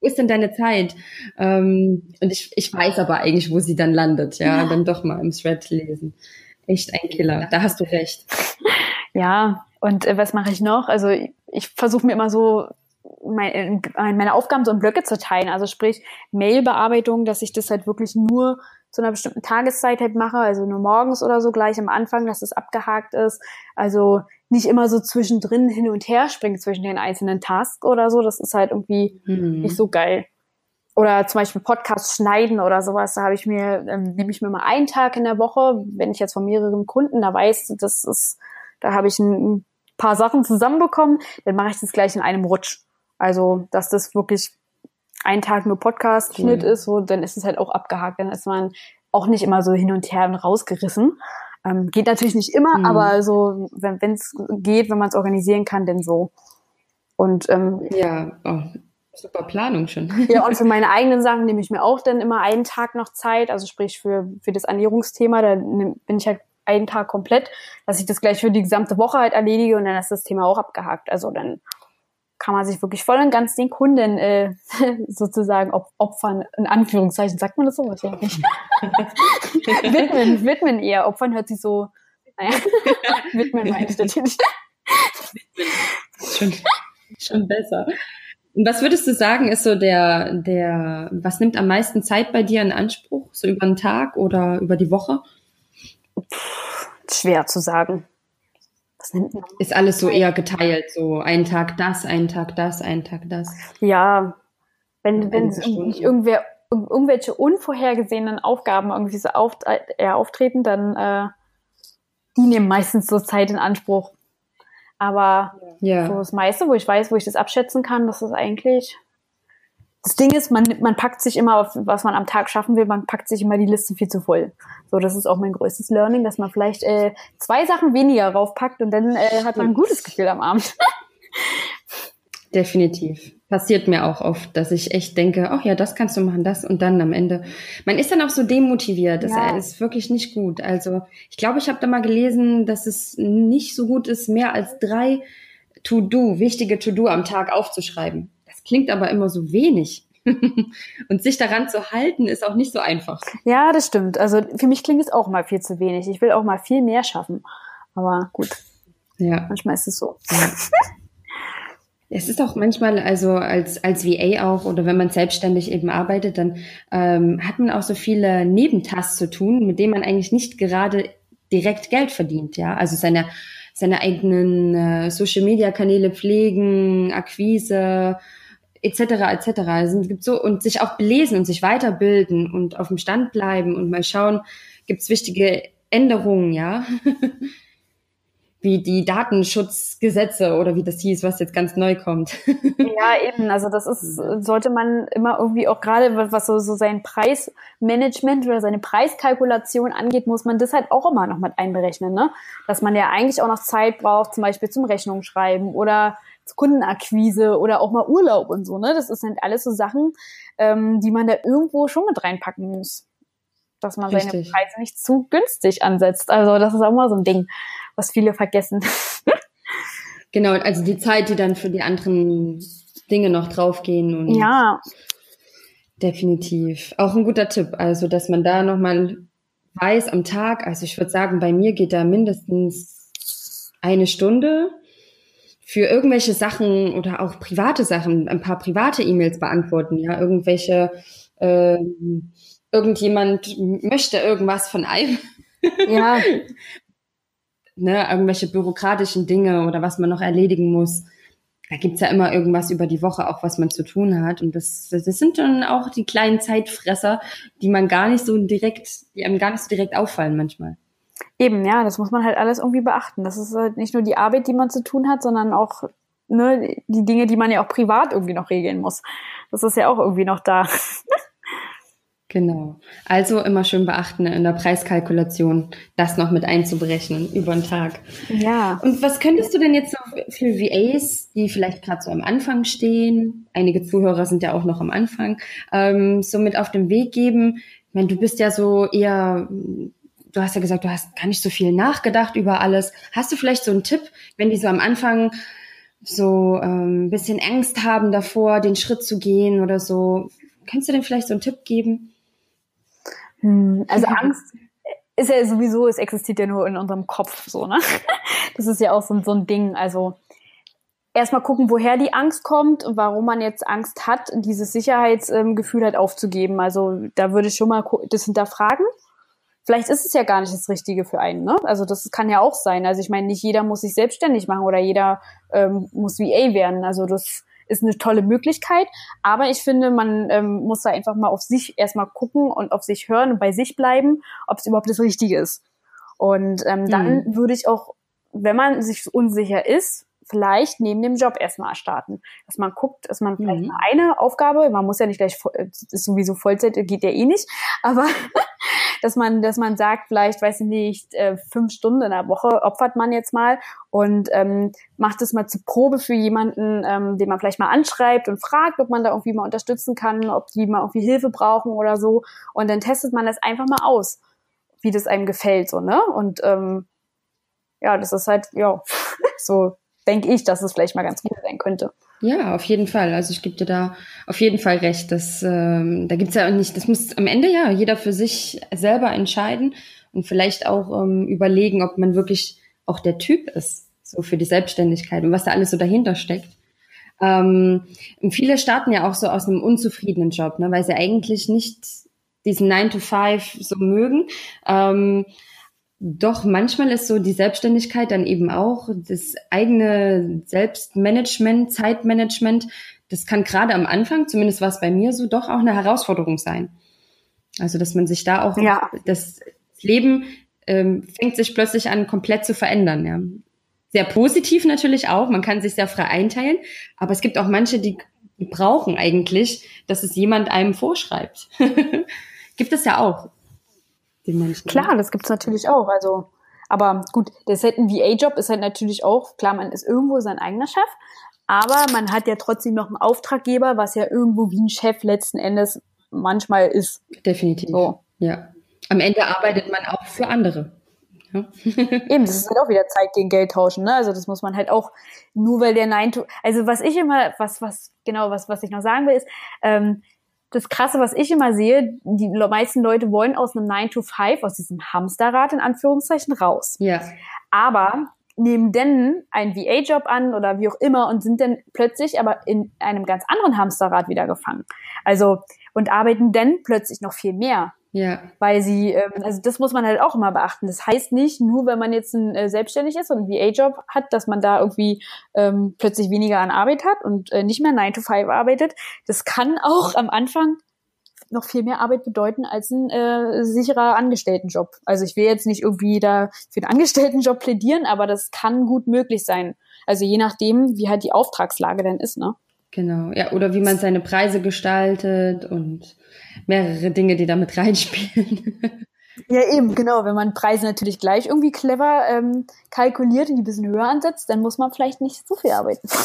wo ist denn deine Zeit? Ähm, und ich, ich weiß aber eigentlich, wo sie dann landet, ja, ja. dann doch mal im Thread lesen. Echt ein Killer, da hast du recht. Ja, und äh, was mache ich noch? Also ich, ich versuche mir immer so mein, äh, meine Aufgaben so in Blöcke zu teilen. Also sprich Mailbearbeitung, dass ich das halt wirklich nur zu einer bestimmten Tageszeit halt mache, also nur morgens oder so gleich am Anfang, dass es abgehakt ist. Also nicht immer so zwischendrin hin und her springen zwischen den einzelnen Tasks oder so. Das ist halt irgendwie mhm. nicht so geil. Oder zum Beispiel Podcast schneiden oder sowas. Da habe ich mir, ähm, nehme ich mir mal einen Tag in der Woche, wenn ich jetzt von mehreren Kunden da weiß, das ist, da habe ich ein, ein paar Sachen zusammenbekommen, dann mache ich das gleich in einem Rutsch. Also, dass das wirklich ein Tag nur Podcast-Schnitt cool. ist, so, dann ist es halt auch abgehakt. Dann ist man auch nicht immer so hin und her und rausgerissen. Ähm, geht natürlich nicht immer, mhm. aber so, wenn es geht, wenn man es organisieren kann, denn so. Und ähm, ja, oh, super Planung schon. ja, und für meine eigenen Sachen nehme ich mir auch dann immer einen Tag noch Zeit, also sprich für, für das Ernährungsthema, da bin ich halt einen Tag komplett, dass ich das gleich für die gesamte Woche halt erledige und dann ist das Thema auch abgehakt. Also dann kann man sich wirklich voll und ganz den Kunden äh, sozusagen op opfern, in Anführungszeichen, sagt man das so? Ich ja nicht. widmen, widmen eher. Opfern hört sich so, naja, widmen meine ich natürlich. schon, schon besser. Und was würdest du sagen, ist so der, der, was nimmt am meisten Zeit bei dir in Anspruch? So über den Tag oder über die Woche? Puh, schwer zu sagen ist alles so eher geteilt, so einen Tag das, einen Tag das, einen Tag das. Ja, wenn, wenn nicht irgendwer irgendwelche unvorhergesehenen Aufgaben irgendwie so auf, äh, auftreten, dann äh, die nehmen meistens so Zeit in Anspruch. Aber ja. so das meiste, wo ich weiß, wo ich das abschätzen kann, das ist eigentlich. Das Ding ist, man, man packt sich immer auf, was man am Tag schaffen will, man packt sich immer die Liste viel zu voll. So, das ist auch mein größtes Learning, dass man vielleicht äh, zwei Sachen weniger raufpackt und dann äh, hat man ein gutes Gefühl am Abend. Definitiv. Passiert mir auch oft, dass ich echt denke, ach ja, das kannst du machen, das und dann am Ende. Man ist dann auch so demotiviert. Das ja. ist wirklich nicht gut. Also ich glaube, ich habe da mal gelesen, dass es nicht so gut ist, mehr als drei To-Do, wichtige To-Do am Tag aufzuschreiben. Klingt aber immer so wenig. und sich daran zu halten, ist auch nicht so einfach. Ja, das stimmt. Also für mich klingt es auch mal viel zu wenig. Ich will auch mal viel mehr schaffen. Aber gut. Ja. Manchmal ist es so. Ja. Es ist auch manchmal, also als, als VA auch oder wenn man selbstständig eben arbeitet, dann ähm, hat man auch so viele Nebentasks zu tun, mit denen man eigentlich nicht gerade direkt Geld verdient, ja. Also seine, seine eigenen äh, Social Media Kanäle pflegen, Akquise, etc. etc. Es gibt so und sich auch belesen und sich weiterbilden und auf dem Stand bleiben und mal schauen, gibt es wichtige Änderungen, ja. wie die Datenschutzgesetze oder wie das hieß, was jetzt ganz neu kommt. ja, eben. Also das ist, sollte man immer irgendwie auch gerade, was so, so sein Preismanagement oder seine Preiskalkulation angeht, muss man das halt auch immer noch mit einberechnen, ne? Dass man ja eigentlich auch noch Zeit braucht, zum Beispiel zum Rechnung schreiben oder Kundenakquise oder auch mal Urlaub und so, ne? Das sind alles so Sachen, ähm, die man da irgendwo schon mit reinpacken muss. Dass man Richtig. seine Preise nicht zu günstig ansetzt. Also das ist auch mal so ein Ding was viele vergessen. genau, also die Zeit, die dann für die anderen Dinge noch draufgehen. Und ja. Definitiv. Auch ein guter Tipp. Also, dass man da nochmal weiß am Tag, also ich würde sagen, bei mir geht da mindestens eine Stunde für irgendwelche Sachen oder auch private Sachen, ein paar private E-Mails beantworten, ja, irgendwelche, äh, irgendjemand möchte irgendwas von einem. Ja. ne, irgendwelche bürokratischen Dinge oder was man noch erledigen muss. Da gibt's ja immer irgendwas über die Woche auch, was man zu tun hat. Und das, das sind dann auch die kleinen Zeitfresser, die man gar nicht so direkt, die einem gar nicht so direkt auffallen manchmal. Eben, ja, das muss man halt alles irgendwie beachten. Das ist halt nicht nur die Arbeit, die man zu tun hat, sondern auch ne, die Dinge, die man ja auch privat irgendwie noch regeln muss. Das ist ja auch irgendwie noch da. Genau. Also immer schön beachten in der Preiskalkulation, das noch mit einzuberechnen über den Tag. Ja. Und was könntest du denn jetzt so für VAs, die vielleicht gerade so am Anfang stehen, einige Zuhörer sind ja auch noch am Anfang, ähm, so mit auf den Weg geben? Ich meine, du bist ja so eher, du hast ja gesagt, du hast gar nicht so viel nachgedacht über alles. Hast du vielleicht so einen Tipp, wenn die so am Anfang so ähm, bisschen Angst haben davor, den Schritt zu gehen oder so? Kannst du denn vielleicht so einen Tipp geben? Hm, also Angst ist ja sowieso, es existiert ja nur in unserem Kopf so, ne? Das ist ja auch so, so ein Ding. Also erstmal gucken, woher die Angst kommt und warum man jetzt Angst hat, dieses Sicherheitsgefühl halt aufzugeben. Also da würde ich schon mal das hinterfragen. Vielleicht ist es ja gar nicht das Richtige für einen, ne? Also das kann ja auch sein. Also ich meine, nicht jeder muss sich selbstständig machen oder jeder ähm, muss VA werden. Also das ist eine tolle Möglichkeit. Aber ich finde, man ähm, muss da einfach mal auf sich erstmal gucken und auf sich hören und bei sich bleiben, ob es überhaupt das Richtige ist. Und ähm, dann mhm. würde ich auch, wenn man sich unsicher ist, vielleicht neben dem Job erstmal starten. Dass man guckt, dass man vielleicht mhm. eine Aufgabe, man muss ja nicht gleich, ist sowieso Vollzeit, geht ja eh nicht, aber dass man, dass man sagt, vielleicht, weiß ich nicht, äh, fünf Stunden in der Woche opfert man jetzt mal und ähm, macht es mal zur Probe für jemanden, ähm, den man vielleicht mal anschreibt und fragt, ob man da irgendwie mal unterstützen kann, ob die mal irgendwie Hilfe brauchen oder so. Und dann testet man das einfach mal aus, wie das einem gefällt, so, ne? Und ähm, ja, das ist halt, ja, so denke ich, dass es vielleicht mal ganz gut sein könnte. Ja, auf jeden Fall. Also ich gebe dir da auf jeden Fall recht. Dass, ähm, da gibt's ja nicht, das muss am Ende ja jeder für sich selber entscheiden und vielleicht auch ähm, überlegen, ob man wirklich auch der Typ ist, so für die Selbstständigkeit und was da alles so dahinter steckt. Ähm, viele starten ja auch so aus einem unzufriedenen Job, ne, weil sie eigentlich nicht diesen 9 to 5 so mögen. Ähm, doch, manchmal ist so die Selbstständigkeit dann eben auch das eigene Selbstmanagement, Zeitmanagement, das kann gerade am Anfang, zumindest war es bei mir so, doch auch eine Herausforderung sein. Also, dass man sich da auch, ja. das Leben ähm, fängt sich plötzlich an, komplett zu verändern. Ja. Sehr positiv natürlich auch, man kann sich sehr frei einteilen, aber es gibt auch manche, die, die brauchen eigentlich, dass es jemand einem vorschreibt. gibt es ja auch. Den Menschen. Klar, das gibt es natürlich auch. Also, aber gut, der halt ein VA-Job ist halt natürlich auch, klar, man ist irgendwo sein eigener Chef, aber man hat ja trotzdem noch einen Auftraggeber, was ja irgendwo wie ein Chef letzten Endes manchmal ist. Definitiv. So. Ja. Am Ende arbeitet man auch für andere. Ja. Eben, das ist halt auch wieder Zeit gegen Geld tauschen, ne? Also das muss man halt auch, nur weil der Nein, also was ich immer, was, was, genau, was, was ich noch sagen will, ist, ähm, das Krasse, was ich immer sehe, die meisten Leute wollen aus einem 9 to 5, aus diesem Hamsterrad in Anführungszeichen raus. Ja. Aber nehmen dann einen VA-Job an oder wie auch immer und sind dann plötzlich aber in einem ganz anderen Hamsterrad wieder gefangen. Also, und arbeiten dann plötzlich noch viel mehr. Ja. Weil sie, ähm, also das muss man halt auch immer beachten. Das heißt nicht, nur wenn man jetzt ein, äh, selbstständig ist und einen VA-Job hat, dass man da irgendwie ähm, plötzlich weniger an Arbeit hat und äh, nicht mehr 9 to 5 arbeitet. Das kann auch am Anfang noch viel mehr Arbeit bedeuten als ein äh, sicherer Angestelltenjob. Also ich will jetzt nicht irgendwie da für einen Angestelltenjob plädieren, aber das kann gut möglich sein. Also je nachdem, wie halt die Auftragslage dann ist, ne? Genau, ja, oder wie man seine Preise gestaltet und mehrere Dinge, die damit reinspielen. Ja, eben, genau. Wenn man Preise natürlich gleich irgendwie clever ähm, kalkuliert und die ein bisschen höher ansetzt, dann muss man vielleicht nicht so viel arbeiten.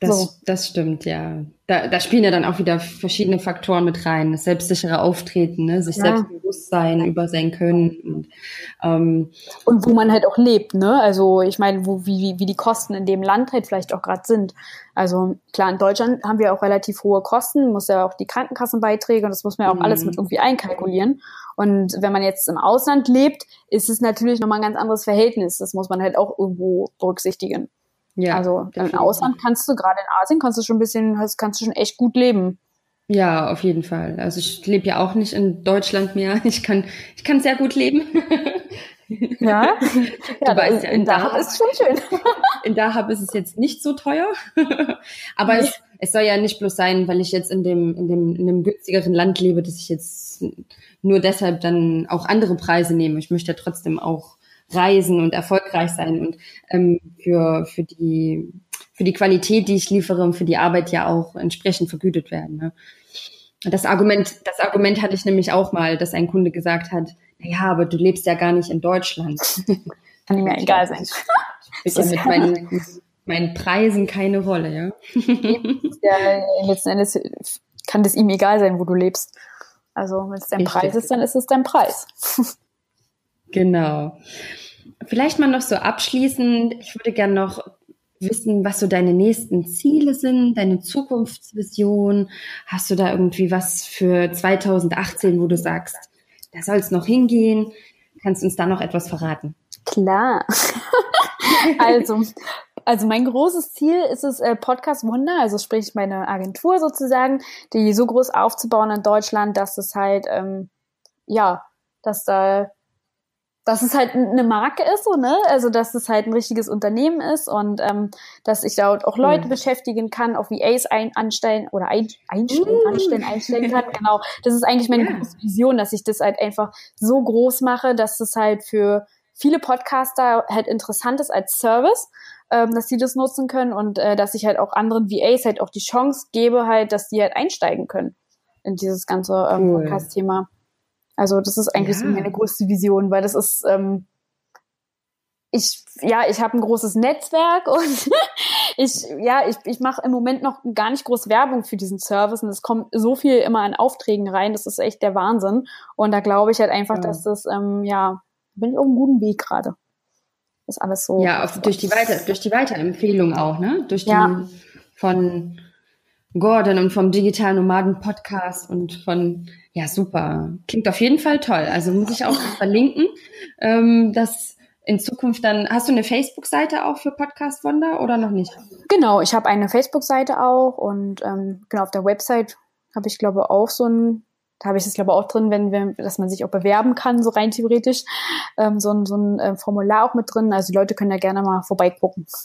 Das, so. das stimmt, ja. Da, da spielen ja dann auch wieder verschiedene Faktoren mit rein. Das selbstsichere Auftreten, ne? sich ja. selbstbewusst sein, über sein Können. Und, ähm, und wo man halt auch lebt, ne? Also ich meine, wo, wie, wie die Kosten in dem Land halt vielleicht auch gerade sind. Also klar, in Deutschland haben wir auch relativ hohe Kosten, muss ja auch die Krankenkassenbeiträge und das muss man ja auch mhm. alles mit irgendwie einkalkulieren. Und wenn man jetzt im Ausland lebt, ist es natürlich nochmal ein ganz anderes Verhältnis. Das muss man halt auch irgendwo berücksichtigen. Ja, also definitiv. im Ausland kannst du, gerade in Asien, kannst du schon ein bisschen, kannst du schon echt gut leben. Ja, auf jeden Fall. Also ich lebe ja auch nicht in Deutschland mehr. Ich kann, ich kann sehr gut leben. Ja, ja weißt ja, in, in Dahab ist schon schön. In Dahab ist es jetzt nicht so teuer. Aber nee. es, es soll ja nicht bloß sein, weil ich jetzt in dem, in dem, in einem günstigeren Land lebe, dass ich jetzt nur deshalb dann auch andere Preise nehme. Ich möchte ja trotzdem auch reisen und erfolgreich sein und ähm, für, für, die, für die Qualität, die ich liefere und für die Arbeit ja auch entsprechend vergütet werden. Ne? Das Argument, das Argument hatte ich nämlich auch mal, dass ein Kunde gesagt hat, ja, aber du lebst ja gar nicht in Deutschland. Kann mir egal sein. Spielt ja mit meinen, meinen Preisen keine Rolle, ja. ja. Letzten Endes kann das ihm egal sein, wo du lebst. Also wenn es dein Richtig. Preis ist, dann ist es dein Preis. Genau. Vielleicht mal noch so abschließend, ich würde gerne noch wissen, was so deine nächsten Ziele sind, deine Zukunftsvision. Hast du da irgendwie was für 2018, wo du sagst, da soll es noch hingehen? Kannst du uns da noch etwas verraten? Klar. also, also mein großes Ziel ist es, äh, Podcast Wunder, also sprich meine Agentur sozusagen, die so groß aufzubauen in Deutschland, dass es halt, ähm, ja, dass da dass es halt eine Marke ist, so, ne? Also, dass es halt ein richtiges Unternehmen ist und ähm, dass ich da auch Leute mhm. beschäftigen kann, auch VAs ein, anstellen oder ein, einstellen, mm. anstellen, einstellen kann. Genau. Das ist eigentlich meine yeah. große Vision, dass ich das halt einfach so groß mache, dass es halt für viele Podcaster halt interessant ist als Service, ähm, dass sie das nutzen können und äh, dass ich halt auch anderen VAs halt auch die Chance gebe, halt, dass die halt einsteigen können in dieses ganze ähm, cool. Podcast-Thema. Also das ist eigentlich ja. so meine größte Vision, weil das ist, ähm, ich, ja, ich habe ein großes Netzwerk und ich, ja, ich, ich mache im Moment noch gar nicht groß Werbung für diesen Service und es kommt so viel immer an Aufträgen rein, das ist echt der Wahnsinn. Und da glaube ich halt einfach, ja. dass das, ähm, ja, bin ich auf einem guten Weg gerade. Ist alles so. Ja, auf, durch die Weiter, durch die Weiterempfehlung auch, ne? Durch die ja. von Gordon und vom Digital Nomaden Podcast und von, ja, super. Klingt auf jeden Fall toll. Also muss ich auch verlinken, ähm, dass in Zukunft dann, hast du eine Facebook-Seite auch für Podcast Wonder oder noch nicht? Genau, ich habe eine Facebook-Seite auch und ähm, genau auf der Website habe ich glaube auch so ein, da habe ich das glaube auch drin, wenn wir, dass man sich auch bewerben kann, so rein theoretisch, ähm, so ein, so ein äh, Formular auch mit drin. Also die Leute können ja gerne mal vorbeigucken.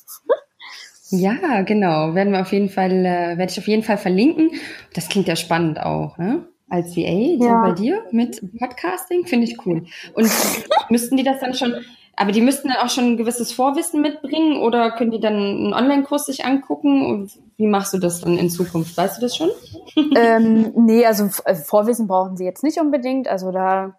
Ja, genau. Werden wir auf jeden Fall, äh, werde ich auf jeden Fall verlinken. Das klingt ja spannend auch, ne? Als VA, ja. so bei dir mit Podcasting, finde ich cool. Und müssten die das dann schon, aber die müssten dann auch schon ein gewisses Vorwissen mitbringen oder können die dann einen Online-Kurs sich angucken? Und wie machst du das dann in Zukunft? Weißt du das schon? ähm, nee, also, also Vorwissen brauchen sie jetzt nicht unbedingt. Also da,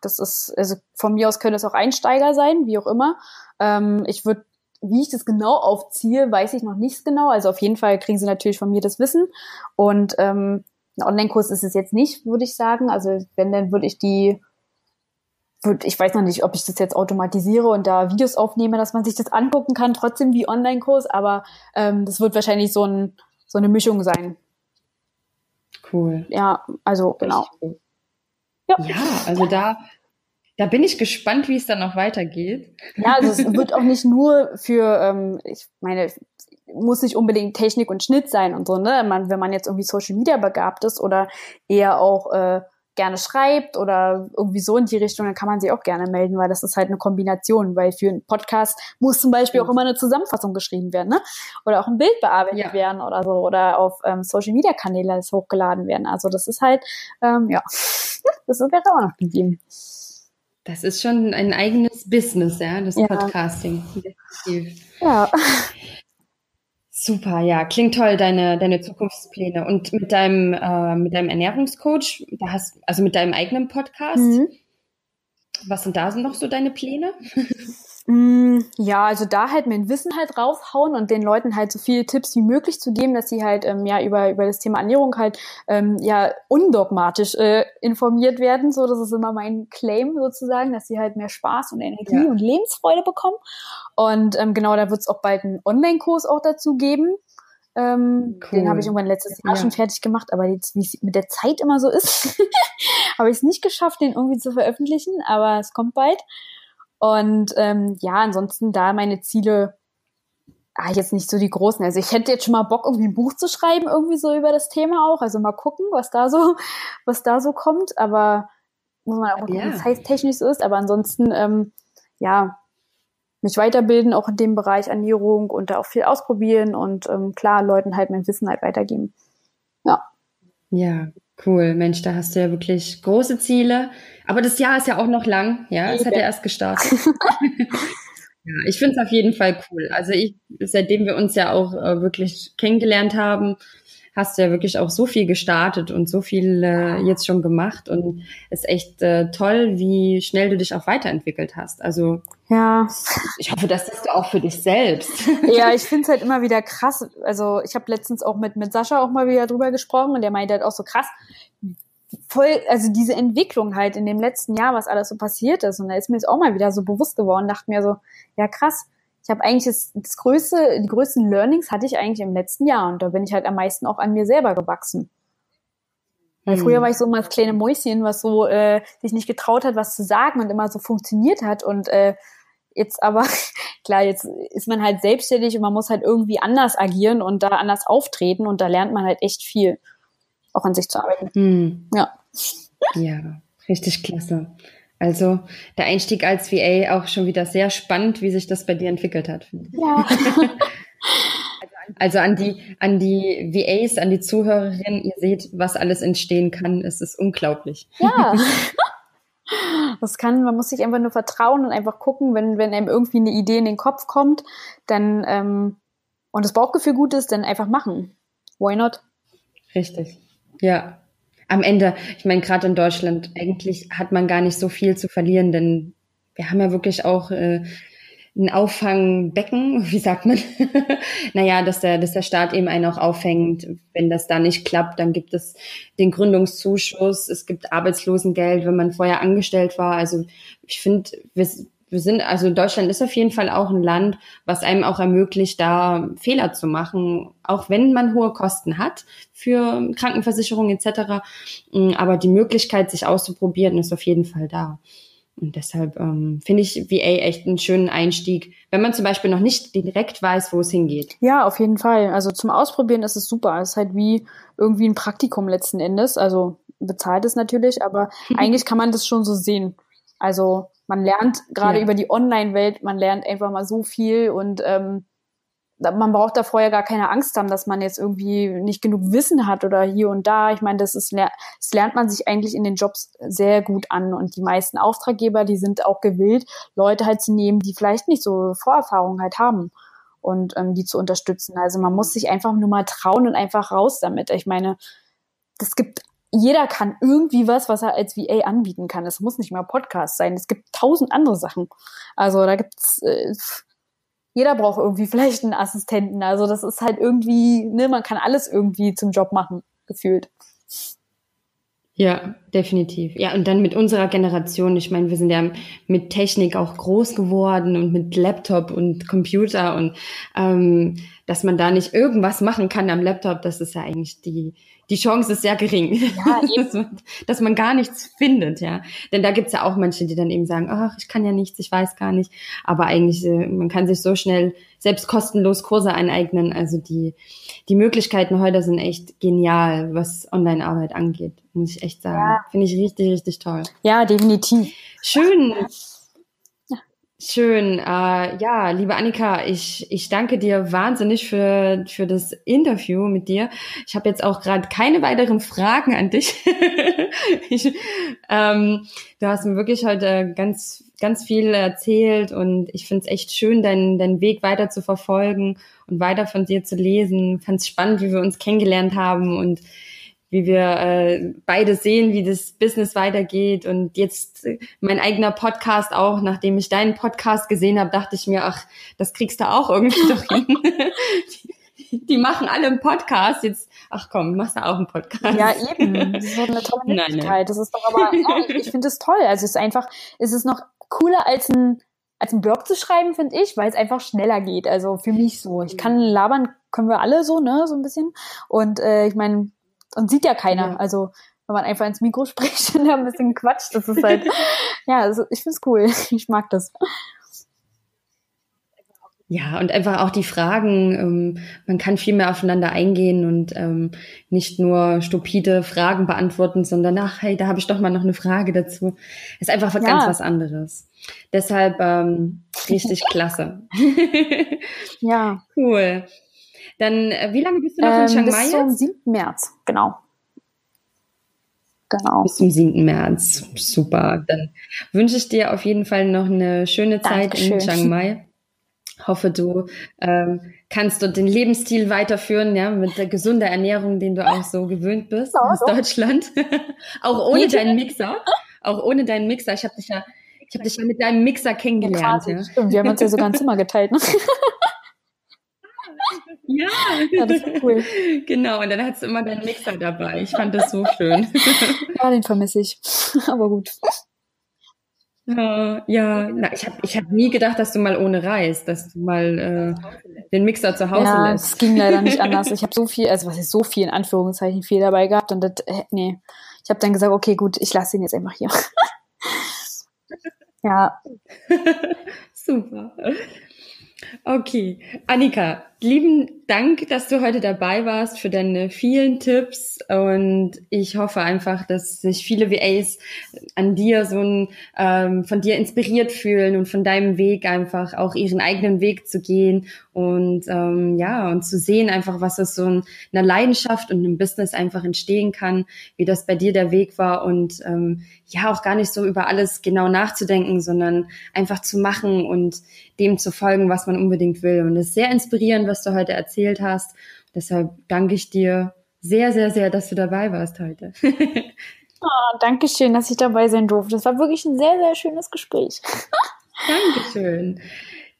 das ist, also von mir aus können es auch Einsteiger sein, wie auch immer. Ähm, ich würde wie ich das genau aufziehe, weiß ich noch nicht genau. Also auf jeden Fall kriegen sie natürlich von mir das Wissen. Und ähm, ein Online-Kurs ist es jetzt nicht, würde ich sagen. Also wenn, dann würde ich die, ich weiß noch nicht, ob ich das jetzt automatisiere und da Videos aufnehme, dass man sich das angucken kann, trotzdem wie Online-Kurs. Aber ähm, das wird wahrscheinlich so, ein, so eine Mischung sein. Cool. Ja, also genau. Cool. Ja. ja, also da da bin ich gespannt, wie es dann noch weitergeht. Ja, also es wird auch nicht nur für, ähm, ich meine, muss nicht unbedingt Technik und Schnitt sein und so, ne? Man, wenn man jetzt irgendwie Social Media begabt ist oder eher auch äh, gerne schreibt oder irgendwie so in die Richtung, dann kann man sich auch gerne melden, weil das ist halt eine Kombination, weil für einen Podcast muss zum Beispiel auch immer eine Zusammenfassung geschrieben werden, ne? Oder auch ein Bild bearbeitet ja. werden oder so oder auf ähm, Social Media Kanäle hochgeladen werden. Also das ist halt, ähm, ja, das wäre auch noch gegeben. Das ist schon ein eigenes Business, ja, das ja. Podcasting. Ja. Super, ja, klingt toll, deine, deine Zukunftspläne. Und mit deinem, äh, mit deinem Ernährungscoach, da hast, also mit deinem eigenen Podcast, mhm. was sind da noch so deine Pläne? Mm, ja, also da halt mein Wissen halt raushauen und den Leuten halt so viele Tipps wie möglich zu geben, dass sie halt ähm, ja über über das Thema Ernährung halt ähm, ja undogmatisch äh, informiert werden. So, das ist immer mein Claim sozusagen, dass sie halt mehr Spaß und Energie ja. und Lebensfreude bekommen. Und ähm, genau, da wird es auch bald einen Online-Kurs auch dazu geben. Ähm, cool. Den habe ich irgendwann letztes Jahr ja. schon fertig gemacht, aber jetzt, wie es mit der Zeit immer so ist, habe ich es nicht geschafft, den irgendwie zu veröffentlichen, aber es kommt bald. Und ähm, ja, ansonsten da meine Ziele, ah, jetzt nicht so die großen. Also ich hätte jetzt schon mal Bock, irgendwie ein Buch zu schreiben, irgendwie so über das Thema auch. Also mal gucken, was da so, was da so kommt. Aber muss man auch gucken, ja. es technisch so ist. Aber ansonsten, ähm, ja, mich weiterbilden, auch in dem Bereich Ernährung und da auch viel ausprobieren und ähm, klar, Leuten halt mein Wissen halt weitergeben. Ja. Ja, cool. Mensch, da hast du ja wirklich große Ziele. Aber das Jahr ist ja auch noch lang, ja. Es hat ja erst gestartet. ja, ich finde es auf jeden Fall cool. Also ich, seitdem wir uns ja auch äh, wirklich kennengelernt haben, hast du ja wirklich auch so viel gestartet und so viel äh, jetzt schon gemacht und es ist echt äh, toll, wie schnell du dich auch weiterentwickelt hast. Also ja, ich hoffe, das ist du auch für dich selbst. Ja, ich finde es halt immer wieder krass. Also ich habe letztens auch mit mit Sascha auch mal wieder drüber gesprochen und der meinte halt auch so krass, voll, also diese Entwicklung halt in dem letzten Jahr, was alles so passiert ist. Und da ist mir jetzt auch mal wieder so bewusst geworden, dachte mir so, ja krass, ich habe eigentlich das, das größte, die größten Learnings hatte ich eigentlich im letzten Jahr und da bin ich halt am meisten auch an mir selber gewachsen. Weil früher hm. war ich so immer das kleine Mäuschen, was so äh, sich nicht getraut hat, was zu sagen und immer so funktioniert hat. Und äh, jetzt aber, klar, jetzt ist man halt selbstständig und man muss halt irgendwie anders agieren und da anders auftreten und da lernt man halt echt viel auch an sich zu arbeiten. Hm. Ja. Ja, richtig klasse. Also der Einstieg als VA auch schon wieder sehr spannend, wie sich das bei dir entwickelt hat. Ja. Also an die, an die VAs, an die Zuhörerinnen, ihr seht, was alles entstehen kann. Es ist unglaublich. Ja. Das kann, man muss sich einfach nur vertrauen und einfach gucken, wenn, wenn einem irgendwie eine Idee in den Kopf kommt, dann ähm, und das Bauchgefühl gut ist, dann einfach machen. Why not? Richtig. Ja, am Ende, ich meine, gerade in Deutschland, eigentlich hat man gar nicht so viel zu verlieren, denn wir haben ja wirklich auch äh, ein Auffangbecken, wie sagt man? naja, dass der, dass der Staat eben einen auch auffängt. Wenn das da nicht klappt, dann gibt es den Gründungszuschuss, es gibt Arbeitslosengeld, wenn man vorher angestellt war. Also ich finde, wir, sind, also Deutschland ist auf jeden Fall auch ein Land, was einem auch ermöglicht, da Fehler zu machen, auch wenn man hohe Kosten hat für Krankenversicherung etc. Mm, aber die Möglichkeit, sich auszuprobieren, ist auf jeden Fall da. Und deshalb ähm, finde ich VA echt einen schönen Einstieg, wenn man zum Beispiel noch nicht direkt weiß, wo es hingeht. Ja, auf jeden Fall. Also zum Ausprobieren ist es super. Es ist halt wie irgendwie ein Praktikum letzten Endes. Also bezahlt es natürlich, aber eigentlich kann man das schon so sehen. Also man lernt gerade ja. über die Online-Welt, man lernt einfach mal so viel und ähm, man braucht da vorher gar keine Angst haben, dass man jetzt irgendwie nicht genug Wissen hat oder hier und da. Ich meine, das ist, das lernt man sich eigentlich in den Jobs sehr gut an und die meisten Auftraggeber, die sind auch gewillt, Leute halt zu nehmen, die vielleicht nicht so Vorerfahrung halt haben und ähm, die zu unterstützen. Also man muss sich einfach nur mal trauen und einfach raus damit. Ich meine, es gibt jeder kann irgendwie was, was er als VA anbieten kann. Es muss nicht mal Podcast sein. Es gibt tausend andere Sachen. Also da gibt's äh, jeder braucht irgendwie vielleicht einen Assistenten. Also das ist halt irgendwie, ne, man kann alles irgendwie zum Job machen, gefühlt. Ja, definitiv. Ja, und dann mit unserer Generation, ich meine, wir sind ja mit Technik auch groß geworden und mit Laptop und Computer und ähm, dass man da nicht irgendwas machen kann am Laptop, das ist ja eigentlich die, die Chance ist sehr gering, ja, dass, man, dass, man, gar nichts findet, ja. Denn da gibt's ja auch manche, die dann eben sagen, ach, ich kann ja nichts, ich weiß gar nicht. Aber eigentlich, äh, man kann sich so schnell selbst kostenlos Kurse aneignen. Also die, die Möglichkeiten heute sind echt genial, was Online-Arbeit angeht, muss ich echt sagen. Ja. Finde ich richtig, richtig toll. Ja, definitiv. Schön. Schön. Äh, ja, liebe Annika, ich, ich danke dir wahnsinnig für, für das Interview mit dir. Ich habe jetzt auch gerade keine weiteren Fragen an dich. ich, ähm, du hast mir wirklich heute ganz, ganz viel erzählt und ich finde es echt schön, deinen, deinen Weg weiter zu verfolgen und weiter von dir zu lesen. Fand es spannend, wie wir uns kennengelernt haben und wie wir äh, beide sehen, wie das Business weitergeht. Und jetzt äh, mein eigener Podcast auch, nachdem ich deinen Podcast gesehen habe, dachte ich mir, ach, das kriegst du auch irgendwie doch hin. die, die, machen alle einen Podcast. Jetzt, ach komm, machst du auch einen Podcast. Ja, eben. Das ist doch eine tolle Möglichkeit. Nein, nein. Das ist doch aber, ja, ich finde es toll. Also es ist einfach, es ist noch cooler als ein als ein Blog zu schreiben, finde ich, weil es einfach schneller geht. Also für mich so. Ich kann labern, können wir alle so, ne, so ein bisschen. Und äh, ich meine, und sieht ja keiner. Ja. Also wenn man einfach ins Mikro spricht und ein bisschen quatscht, das ist halt, ja, also ich find's cool. Ich mag das. Ja, und einfach auch die Fragen, ähm, man kann viel mehr aufeinander eingehen und ähm, nicht nur stupide Fragen beantworten, sondern ach, hey, da habe ich doch mal noch eine Frage dazu. Ist einfach ja. ganz was anderes. Deshalb ähm, richtig klasse. ja. Cool. Dann, äh, wie lange bist du noch ähm, in Chiang Mai? Bis zum 7. März, genau. Genau. Bis zum 7. März. Super. Dann wünsche ich dir auf jeden Fall noch eine schöne Zeit Dankeschön. in Chiang Mai. Hoffe, du ähm, kannst dort den Lebensstil weiterführen, ja, mit der gesunden Ernährung, den du auch so gewöhnt bist aus Deutschland. auch ohne deinen Mixer. Auch ohne deinen Mixer. Ich habe dich ja, ich habe dich ja mit deinem Mixer kennengelernt. Ja, ja. Stimmt, wir haben uns ja sogar ein Zimmer geteilt. Ne? Ja. ja, das ist cool. Genau, und dann hast du immer deinen Mixer dabei. Ich fand das so schön. Ja, den vermisse ich. Aber gut. Ja, ja. Na, ich habe ich hab nie gedacht, dass du mal ohne reist, dass du mal äh, den Mixer zu Hause ja, lässt. Es ging leider nicht anders. Ich habe so viel, also was ist so viel in Anführungszeichen viel dabei gehabt und das, äh, nee. Ich habe dann gesagt, okay, gut, ich lasse ihn jetzt einfach hier. ja. Super. Okay, Annika, lieben Dank, dass du heute dabei warst für deine vielen Tipps. Und ich hoffe einfach, dass sich viele VAs an dir so ein, ähm, von dir inspiriert fühlen und von deinem Weg einfach auch ihren eigenen Weg zu gehen und ähm, ja und zu sehen einfach, was aus so einer Leidenschaft und einem Business einfach entstehen kann, wie das bei dir der Weg war. Und ähm, ja auch gar nicht so über alles genau nachzudenken, sondern einfach zu machen und dem zu folgen, was man unbedingt will. Und es ist sehr inspirierend, was du heute erzählt hast. Deshalb danke ich dir sehr, sehr, sehr, dass du dabei warst heute. oh, danke schön, dass ich dabei sein durfte. Das war wirklich ein sehr, sehr schönes Gespräch. Dankeschön.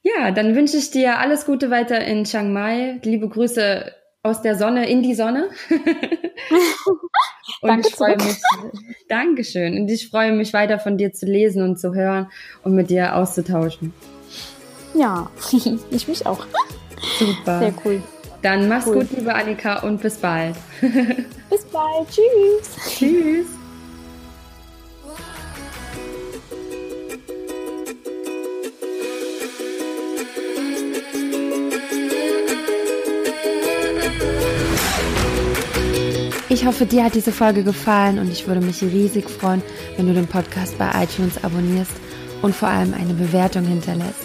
Ja, dann wünsche ich dir alles Gute weiter in Chiang Mai. Liebe Grüße aus der Sonne in die Sonne. und Danke ich freue mich. Dankeschön. Und ich freue mich weiter von dir zu lesen und zu hören und mit dir auszutauschen. Ja, ich mich auch. Super. Sehr cool. Dann mach's cool. gut, liebe Annika, und bis bald. bis bald. Tschüss. Tschüss. Ich hoffe, dir hat diese Folge gefallen und ich würde mich riesig freuen, wenn du den Podcast bei iTunes abonnierst und vor allem eine Bewertung hinterlässt.